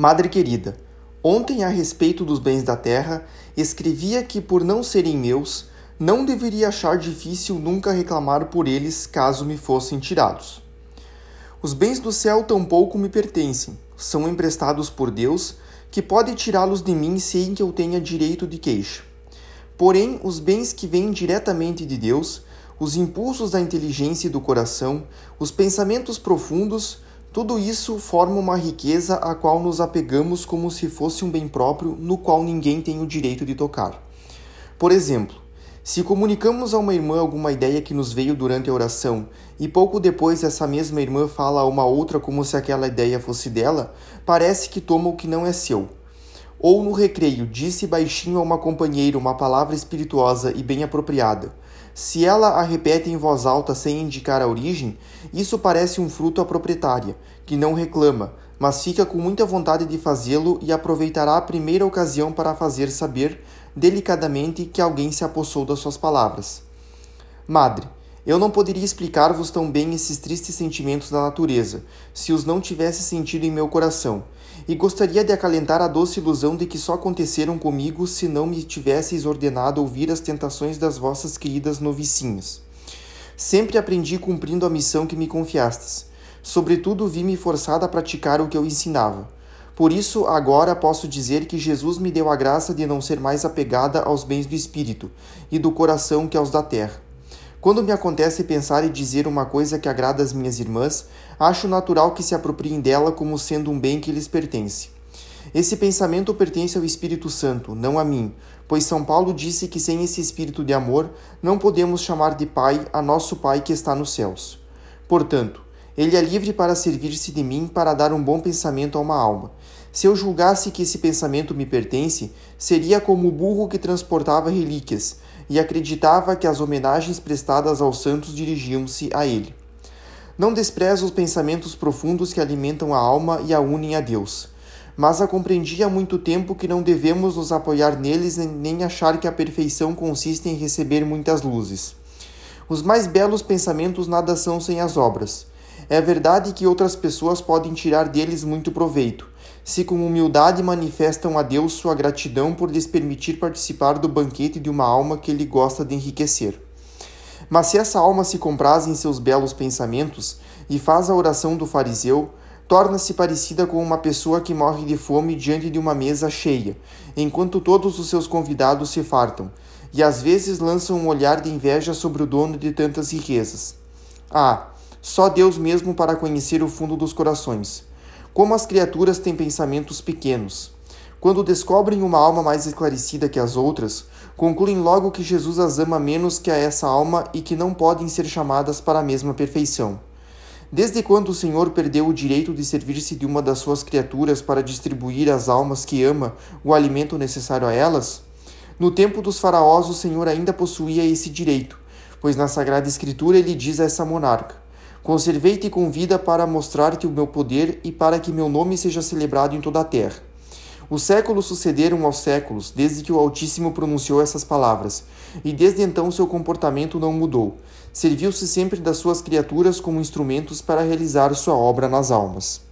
Madre querida, ontem a respeito dos bens da terra, escrevia que por não serem meus, não deveria achar difícil nunca reclamar por eles caso me fossem tirados. Os bens do céu tampouco me pertencem, são emprestados por Deus, que pode tirá-los de mim sem que eu tenha direito de queixa. Porém, os bens que vêm diretamente de Deus, os impulsos da inteligência e do coração, os pensamentos profundos, tudo isso forma uma riqueza a qual nos apegamos como se fosse um bem próprio no qual ninguém tem o direito de tocar. Por exemplo, se comunicamos a uma irmã alguma ideia que nos veio durante a oração e pouco depois essa mesma irmã fala a uma outra como se aquela ideia fosse dela, parece que toma o que não é seu. Ou no recreio disse baixinho a uma companheira uma palavra espirituosa e bem apropriada se ela a repete em voz alta sem indicar a origem, isso parece um fruto à proprietária, que não reclama, mas fica com muita vontade de fazê-lo e aproveitará a primeira ocasião para fazer saber, delicadamente, que alguém se apossou das suas palavras. Madre, eu não poderia explicar-vos tão bem esses tristes sentimentos da natureza, se os não tivesse sentido em meu coração, e gostaria de acalentar a doce ilusão de que só aconteceram comigo se não me tivesseis ordenado ouvir as tentações das vossas queridas novicinhas. Sempre aprendi cumprindo a missão que me confiastes. Sobretudo vi-me forçada a praticar o que eu ensinava. Por isso, agora posso dizer que Jesus me deu a graça de não ser mais apegada aos bens do espírito e do coração que aos da terra quando me acontece pensar e dizer uma coisa que agrada às minhas irmãs, acho natural que se apropriem dela como sendo um bem que lhes pertence. Esse pensamento pertence ao Espírito Santo, não a mim, pois São Paulo disse que sem esse espírito de amor não podemos chamar de Pai a nosso Pai que está nos céus. Portanto, ele é livre para servir-se de mim para dar um bom pensamento a uma alma. Se eu julgasse que esse pensamento me pertence, seria como o burro que transportava relíquias, e acreditava que as homenagens prestadas aos santos dirigiam-se a ele. Não desprezo os pensamentos profundos que alimentam a alma e a unem a Deus, mas a compreendi há muito tempo que não devemos nos apoiar neles nem achar que a perfeição consiste em receber muitas luzes. Os mais belos pensamentos nada são sem as obras. É verdade que outras pessoas podem tirar deles muito proveito, se com humildade manifestam a Deus sua gratidão por lhes permitir participar do banquete de uma alma que ele gosta de enriquecer. Mas se essa alma se compraz em seus belos pensamentos e faz a oração do fariseu, torna-se parecida com uma pessoa que morre de fome diante de uma mesa cheia, enquanto todos os seus convidados se fartam, e às vezes lançam um olhar de inveja sobre o dono de tantas riquezas. Ah, só Deus mesmo para conhecer o fundo dos corações. Como as criaturas têm pensamentos pequenos. Quando descobrem uma alma mais esclarecida que as outras, concluem logo que Jesus as ama menos que a essa alma e que não podem ser chamadas para a mesma perfeição. Desde quando o Senhor perdeu o direito de servir-se de uma das suas criaturas para distribuir às almas que ama o alimento necessário a elas? No tempo dos faraós, o Senhor ainda possuía esse direito, pois na Sagrada Escritura ele diz a essa monarca: Conservei-te com vida para mostrar-te o meu poder e para que meu nome seja celebrado em toda a terra. Os séculos sucederam aos séculos, desde que o Altíssimo pronunciou essas palavras, e desde então seu comportamento não mudou. Serviu-se sempre das suas criaturas como instrumentos para realizar sua obra nas almas.